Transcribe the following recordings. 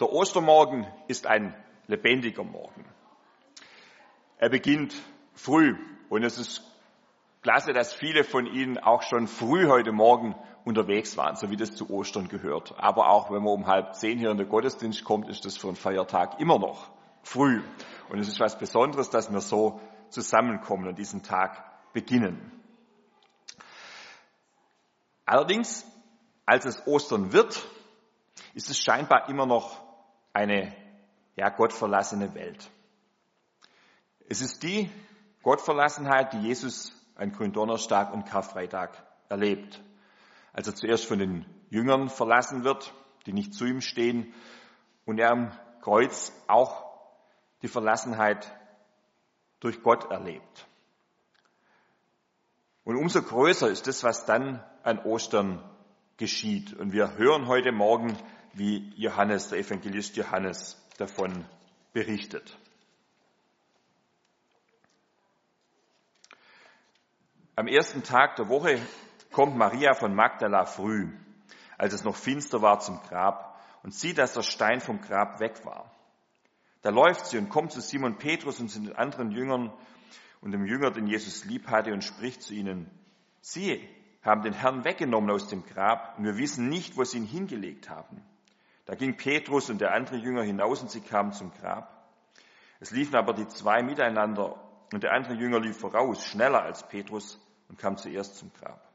Der Ostermorgen ist ein lebendiger Morgen. Er beginnt früh und es ist klasse, dass viele von Ihnen auch schon früh heute Morgen unterwegs waren, so wie das zu Ostern gehört. Aber auch wenn man um halb zehn hier in den Gottesdienst kommt, ist das für einen Feiertag immer noch früh. Und es ist was Besonderes, dass wir so zusammenkommen und diesen Tag beginnen. Allerdings, als es Ostern wird, ist es scheinbar immer noch eine ja, gottverlassene Welt. Es ist die Gottverlassenheit, die Jesus an Gründonnerstag und Karfreitag erlebt. Als er zuerst von den Jüngern verlassen wird, die nicht zu ihm stehen, und er am Kreuz auch die Verlassenheit durch Gott erlebt. Und umso größer ist das, was dann an Ostern geschieht. Und wir hören heute Morgen, wie Johannes, der Evangelist Johannes, davon berichtet. Am ersten Tag der Woche kommt Maria von Magdala früh, als es noch finster war, zum Grab und sieht, dass der Stein vom Grab weg war. Da läuft sie und kommt zu Simon Petrus und zu den anderen Jüngern und dem Jünger, den Jesus lieb hatte, und spricht zu ihnen, siehe, haben den Herrn weggenommen aus dem Grab und wir wissen nicht, wo sie ihn hingelegt haben. Da ging Petrus und der andere Jünger hinaus und sie kamen zum Grab. Es liefen aber die zwei miteinander und der andere Jünger lief voraus, schneller als Petrus und kam zuerst zum Grab.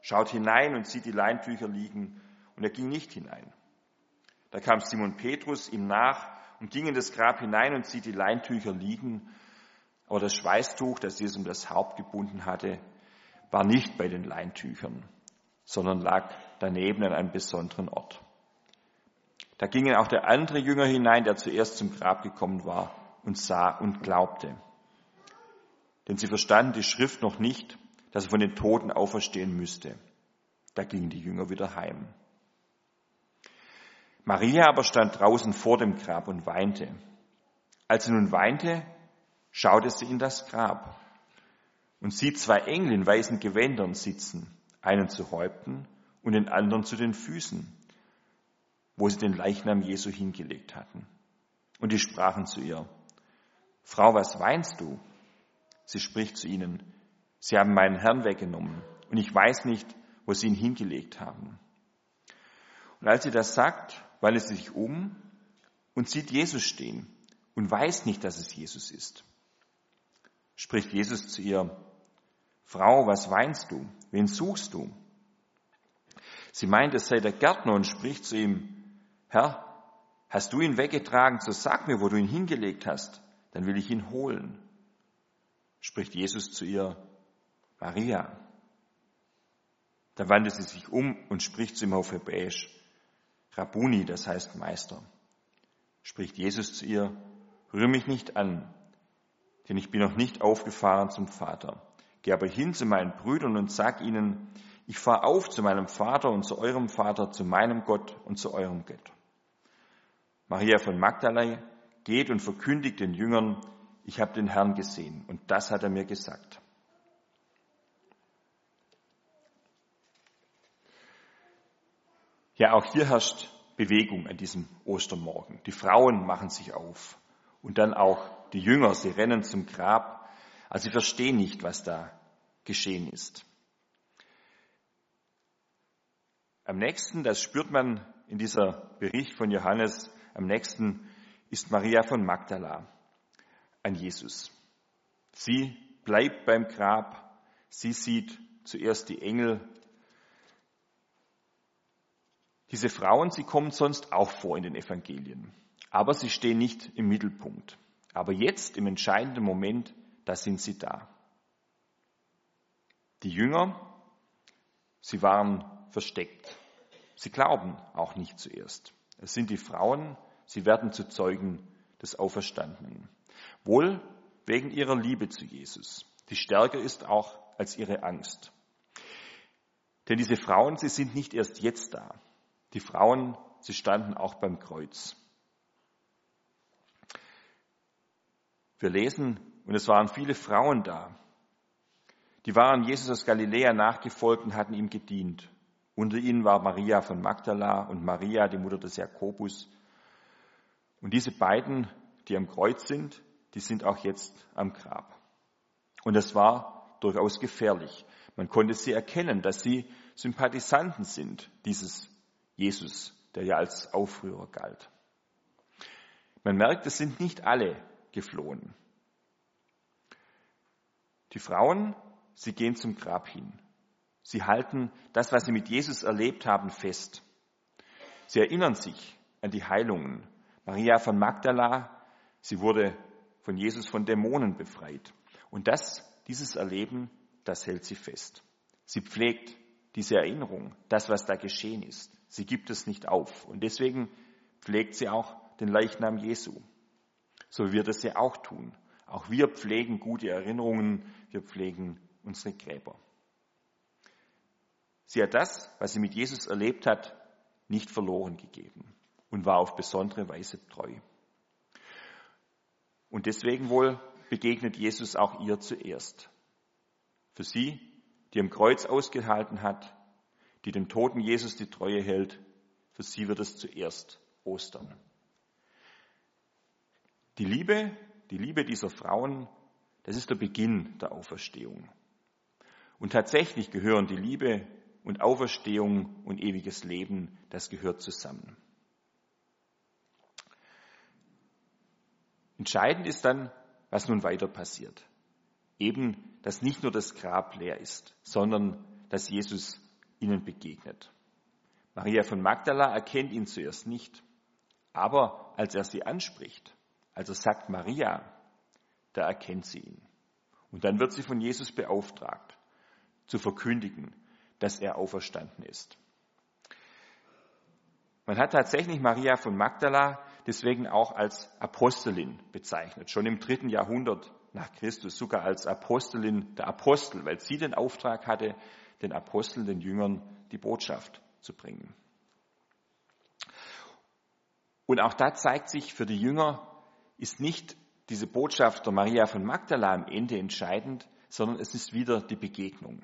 Schaut hinein und sieht die Leintücher liegen und er ging nicht hinein. Da kam Simon Petrus ihm nach und ging in das Grab hinein und sieht die Leintücher liegen, aber das Schweißtuch, das Jesus um das Haupt gebunden hatte, war nicht bei den Leintüchern, sondern lag daneben an einem besonderen Ort. Da ging auch der andere Jünger hinein, der zuerst zum Grab gekommen war und sah und glaubte. Denn sie verstanden die Schrift noch nicht, dass er von den Toten auferstehen müsste. Da gingen die Jünger wieder heim. Maria aber stand draußen vor dem Grab und weinte. Als sie nun weinte, schaute sie in das Grab und sieht zwei Engel in weißen Gewändern sitzen, einen zu Häupten und den anderen zu den Füßen wo sie den Leichnam Jesu hingelegt hatten. Und die sprachen zu ihr, Frau, was weinst du? Sie spricht zu ihnen, Sie haben meinen Herrn weggenommen und ich weiß nicht, wo sie ihn hingelegt haben. Und als sie das sagt, wandelt sie sich um und sieht Jesus stehen und weiß nicht, dass es Jesus ist. Spricht Jesus zu ihr, Frau, was weinst du? Wen suchst du? Sie meint, es sei der Gärtner und spricht zu ihm, Herr, hast du ihn weggetragen, so sag mir, wo du ihn hingelegt hast, dann will ich ihn holen. Spricht Jesus zu ihr, Maria. Da wandte sie sich um und spricht zu ihm auf Hebräisch, Rabuni, das heißt Meister. Spricht Jesus zu ihr, rühr mich nicht an, denn ich bin noch nicht aufgefahren zum Vater. Geh aber hin zu meinen Brüdern und sag ihnen, ich fahre auf zu meinem Vater und zu eurem Vater, zu meinem Gott und zu eurem Gott. Maria von Magdala geht und verkündigt den Jüngern, ich habe den Herrn gesehen und das hat er mir gesagt. Ja, auch hier herrscht Bewegung an diesem Ostermorgen. Die Frauen machen sich auf und dann auch die Jünger, sie rennen zum Grab. Also sie verstehen nicht, was da geschehen ist. Am nächsten, das spürt man in dieser Bericht von Johannes, am nächsten ist Maria von Magdala an Jesus. Sie bleibt beim Grab. Sie sieht zuerst die Engel. Diese Frauen, sie kommen sonst auch vor in den Evangelien. Aber sie stehen nicht im Mittelpunkt. Aber jetzt, im entscheidenden Moment, da sind sie da. Die Jünger, sie waren versteckt. Sie glauben auch nicht zuerst. Es sind die Frauen, Sie werden zu Zeugen des Auferstandenen. Wohl wegen ihrer Liebe zu Jesus, die stärker ist auch als ihre Angst. Denn diese Frauen, sie sind nicht erst jetzt da. Die Frauen, sie standen auch beim Kreuz. Wir lesen, und es waren viele Frauen da. Die waren Jesus aus Galiläa nachgefolgt und hatten ihm gedient. Unter ihnen war Maria von Magdala und Maria, die Mutter des Jakobus, Und diese beiden, die am Kreuz sind, die sind auch jetzt am Grab. Und das war durchaus gefährlich. Man konnte sie erkennen, dass sie Sympathisanten sind, dieses Jesus, der ja als Aufrührer galt. Man merkt, es sind nicht alle geflohen. Die Frauen, sie gehen zum Grab hin. Sie halten das, was sie mit Jesus erlebt haben, fest. Sie erinnern sich an die Heilungen. Maria von Magdala, sie wurde von Jesus von Dämonen befreit. Und das, dieses Erleben, das hält sie fest. Sie pflegt diese Erinnerung, das, was da geschehen ist. Sie gibt es nicht auf. Und deswegen pflegt sie auch den Leichnam Jesu. So wie wir das ja auch tun. Auch wir pflegen gute Erinnerungen, wir pflegen unsere Gräber. Sie hat das, was sie mit Jesus erlebt hat, nicht verloren gegeben und war auf besondere Weise treu. Und deswegen wohl begegnet Jesus auch ihr zuerst. Für sie, die am Kreuz ausgehalten hat, die dem toten Jesus die Treue hält, für sie wird es zuerst Ostern. Die Liebe, die Liebe dieser Frauen, das ist der Beginn der Auferstehung. Und tatsächlich gehören die Liebe und Auferstehung und ewiges Leben, das gehört zusammen. Entscheidend ist dann, was nun weiter passiert. Eben, dass nicht nur das Grab leer ist, sondern dass Jesus ihnen begegnet. Maria von Magdala erkennt ihn zuerst nicht, aber als er sie anspricht, als er sagt Maria, da erkennt sie ihn. Und dann wird sie von Jesus beauftragt, zu verkündigen, dass er auferstanden ist. Man hat tatsächlich Maria von Magdala deswegen auch als Apostelin bezeichnet, schon im dritten Jahrhundert nach Christus, sogar als Apostelin der Apostel, weil sie den Auftrag hatte, den Aposteln, den Jüngern die Botschaft zu bringen. Und auch da zeigt sich für die Jünger, ist nicht diese Botschaft der Maria von Magdala am Ende entscheidend, sondern es ist wieder die Begegnung.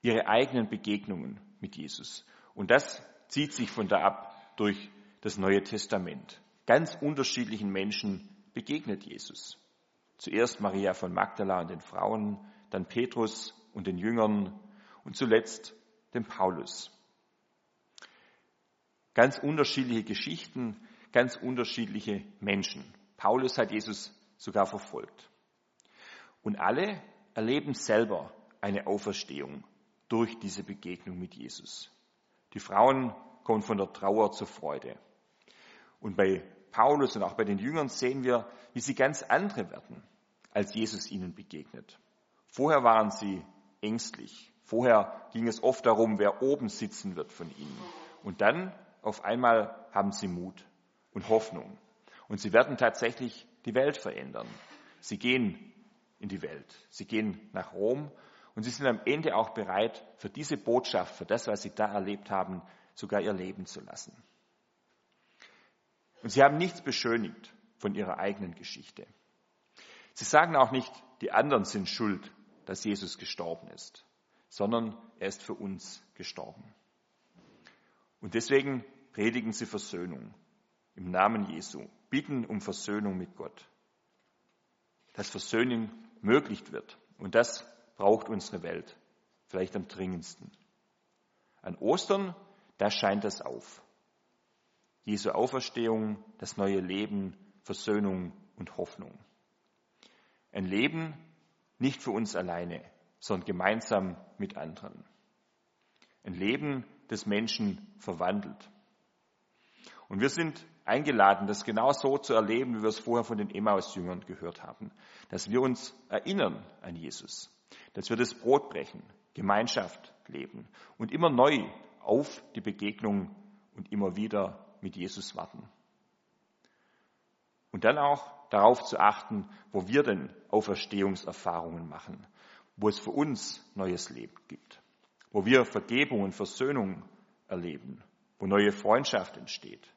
Ihre eigenen Begegnungen mit Jesus. Und das zieht sich von da ab durch das Neue Testament. Ganz unterschiedlichen Menschen begegnet Jesus. Zuerst Maria von Magdala und den Frauen, dann Petrus und den Jüngern und zuletzt dem Paulus. Ganz unterschiedliche Geschichten, ganz unterschiedliche Menschen. Paulus hat Jesus sogar verfolgt. Und alle erleben selber eine Auferstehung durch diese Begegnung mit Jesus. Die Frauen kommen von der Trauer zur Freude. Und bei Paulus und auch bei den Jüngern sehen wir, wie sie ganz andere werden, als Jesus ihnen begegnet. Vorher waren sie ängstlich. Vorher ging es oft darum, wer oben sitzen wird von ihnen. Und dann auf einmal haben sie Mut und Hoffnung. Und sie werden tatsächlich die Welt verändern. Sie gehen in die Welt. Sie gehen nach Rom und sie sind am Ende auch bereit, für diese Botschaft, für das, was sie da erlebt haben, sogar ihr Leben zu lassen. Und sie haben nichts beschönigt von ihrer eigenen Geschichte. Sie sagen auch nicht, die anderen sind schuld, dass Jesus gestorben ist, sondern er ist für uns gestorben. Und deswegen predigen sie Versöhnung im Namen Jesu bitten um Versöhnung mit Gott. Dass Versöhnung möglich wird. Und das braucht unsere Welt. Vielleicht am dringendsten. An Ostern, da scheint das auf. Jesu Auferstehung, das neue Leben, Versöhnung und Hoffnung. Ein Leben nicht für uns alleine, sondern gemeinsam mit anderen. Ein Leben, das Menschen verwandelt. Und wir sind eingeladen, das genau so zu erleben, wie wir es vorher von den Emmaus-Jüngern gehört haben. Dass wir uns erinnern an Jesus. Dass wir das Brot brechen, Gemeinschaft leben und immer neu auf die Begegnung und immer wieder mit Jesus warten. Und dann auch darauf zu achten, wo wir denn Auferstehungserfahrungen machen, wo es für uns neues Leben gibt, wo wir Vergebung und Versöhnung erleben, wo neue Freundschaft entsteht,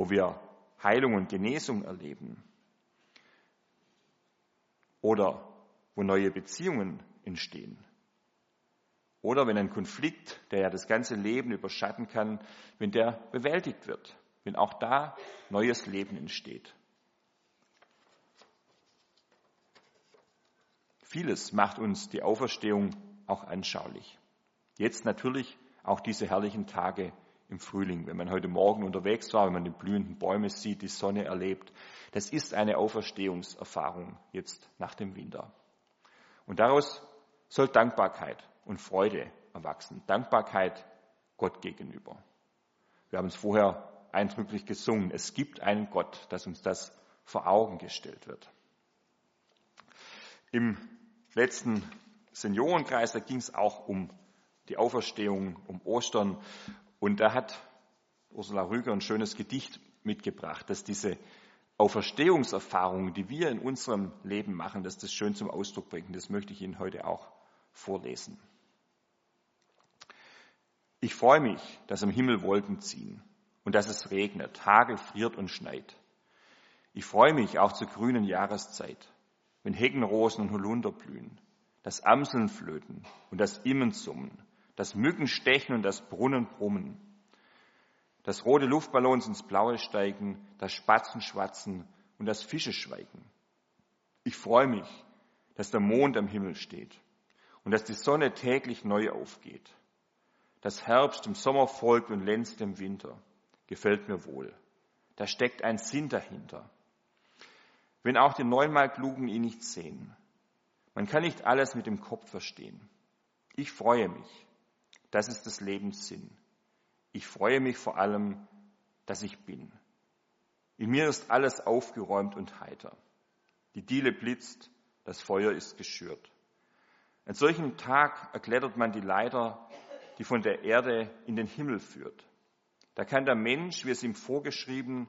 wo wir Heilung und Genesung erleben oder wo neue Beziehungen entstehen. Oder wenn ein Konflikt, der ja das ganze Leben überschatten kann, wenn der bewältigt wird wenn auch da neues Leben entsteht. Vieles macht uns die Auferstehung auch anschaulich. Jetzt natürlich auch diese herrlichen Tage im Frühling, wenn man heute Morgen unterwegs war, wenn man die blühenden Bäume sieht, die Sonne erlebt. Das ist eine Auferstehungserfahrung jetzt nach dem Winter. Und daraus soll Dankbarkeit und Freude erwachsen. Dankbarkeit Gott gegenüber. Wir haben es vorher eindrücklich gesungen. Es gibt einen Gott, dass uns das vor Augen gestellt wird. Im letzten Seniorenkreis, da ging es auch um die Auferstehung, um Ostern. Und da hat Ursula Rüger ein schönes Gedicht mitgebracht, dass diese Auferstehungserfahrungen, die wir in unserem Leben machen, dass das schön zum Ausdruck bringt. Das möchte ich Ihnen heute auch vorlesen. Ich freue mich, dass am Himmel Wolken ziehen und dass es regnet, Hagel friert und schneit. Ich freue mich auch zur grünen Jahreszeit, wenn Heckenrosen und Holunder blühen, das Amseln flöten und das Immen summen, das Mücken stechen und das Brunnen brummen, dass rote Luftballons ins Blaue steigen, das Spatzen schwatzen und das Fische schweigen. Ich freue mich, dass der Mond am Himmel steht und dass die Sonne täglich neu aufgeht dass Herbst dem Sommer folgt und Lenz dem Winter, gefällt mir wohl. Da steckt ein Sinn dahinter. Wenn auch die neunmal Klugen ihn nicht sehen. Man kann nicht alles mit dem Kopf verstehen. Ich freue mich. Das ist des Lebens Sinn. Ich freue mich vor allem, dass ich bin. In mir ist alles aufgeräumt und heiter. Die Diele blitzt, das Feuer ist geschürt. An solchem Tag erklettert man die Leiter die von der Erde in den Himmel führt. Da kann der Mensch, wie es ihm vorgeschrieben,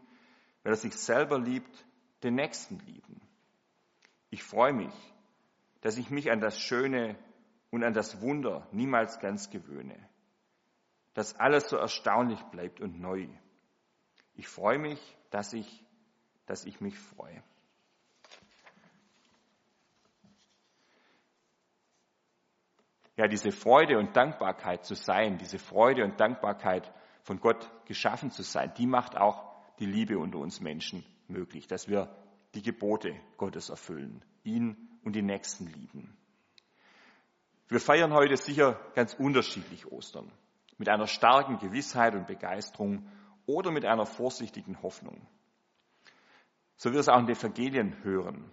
weil er sich selber liebt, den Nächsten lieben. Ich freue mich, dass ich mich an das Schöne und an das Wunder niemals ganz gewöhne, dass alles so erstaunlich bleibt und neu. Ich freue mich, dass ich, dass ich mich freue. ja, diese Freude und Dankbarkeit zu sein, diese Freude und Dankbarkeit von Gott geschaffen zu sein, die macht auch die Liebe unter uns Menschen möglich, dass wir die Gebote Gottes erfüllen, ihn und die Nächsten lieben. Wir feiern heute sicher ganz unterschiedlich Ostern, mit einer starken Gewissheit und Begeisterung oder mit einer vorsichtigen Hoffnung. So wir es auch in den Evangelien hören,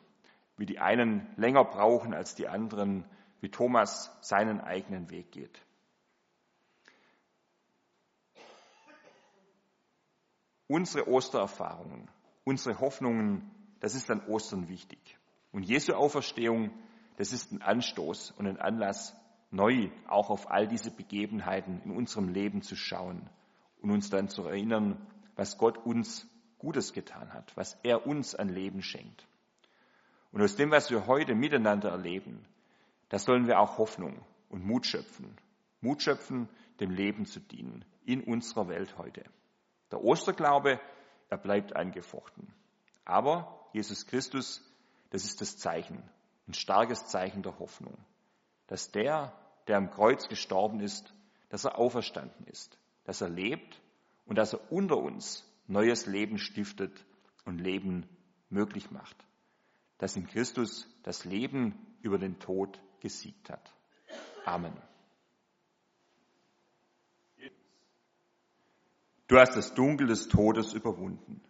wie die einen länger brauchen als die anderen, wie Thomas seinen eigenen Weg geht. Unsere Ostererfahrungen, unsere Hoffnungen, das ist an Ostern wichtig. Und Jesu Auferstehung, das ist ein Anstoß und ein Anlass, neu auch auf all diese Begebenheiten in unserem Leben zu schauen und uns dann zu erinnern, was Gott uns Gutes getan hat, was er uns an Leben schenkt. Und aus dem, was wir heute miteinander erleben, da sollen wir auch Hoffnung und Mut schöpfen. Mut schöpfen, dem Leben zu dienen in unserer Welt heute. Der Osterglaube, er bleibt angefochten. Aber Jesus Christus, das ist das Zeichen, ein starkes Zeichen der Hoffnung, dass der, der am Kreuz gestorben ist, dass er auferstanden ist, dass er lebt und dass er unter uns neues Leben stiftet und Leben möglich macht. Dass in Christus das Leben über den Tod gesiegt hat. Amen. Du hast das Dunkel des Todes überwunden.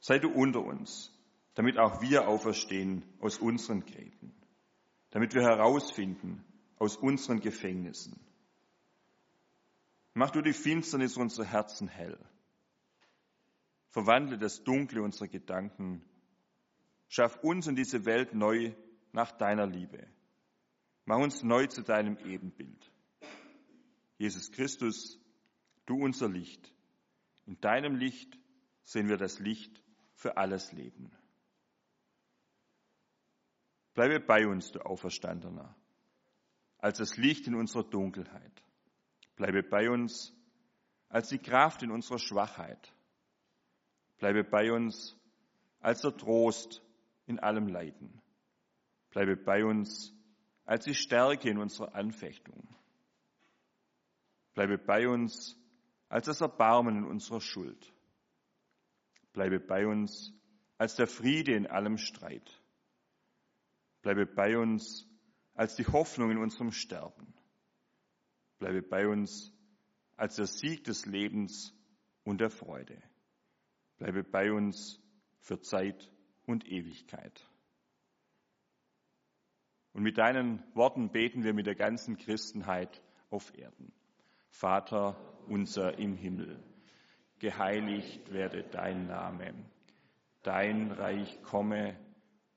Sei du unter uns, damit auch wir auferstehen aus unseren Gräben, damit wir herausfinden aus unseren Gefängnissen. Mach du die Finsternis unserer Herzen hell. Verwandle das Dunkle unserer Gedanken. Schaff uns und diese Welt neu nach deiner Liebe. Mach uns neu zu deinem Ebenbild. Jesus Christus, du unser Licht. In deinem Licht sehen wir das Licht für alles Leben. Bleibe bei uns, du Auferstandener, als das Licht in unserer Dunkelheit. Bleibe bei uns als die Kraft in unserer Schwachheit. Bleibe bei uns als der Trost in allem Leiden. Bleibe bei uns als die Stärke in unserer Anfechtung. Bleibe bei uns als das Erbarmen in unserer Schuld. Bleibe bei uns als der Friede in allem Streit. Bleibe bei uns als die Hoffnung in unserem Sterben. Bleibe bei uns als der Sieg des Lebens und der Freude. Bleibe bei uns für Zeit und Ewigkeit. Und mit deinen Worten beten wir mit der ganzen Christenheit auf Erden. Vater unser im Himmel, geheiligt werde dein Name, dein Reich komme,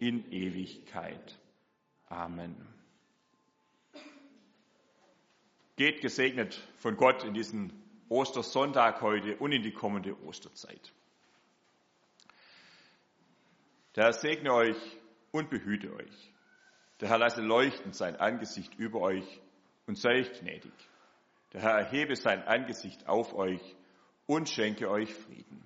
in Ewigkeit. Amen. Geht gesegnet von Gott in diesen Ostersonntag heute und in die kommende Osterzeit. Der Herr segne euch und behüte euch. Der Herr lasse leuchten sein Angesicht über euch und sei euch gnädig. Der Herr erhebe sein Angesicht auf euch und schenke euch Frieden.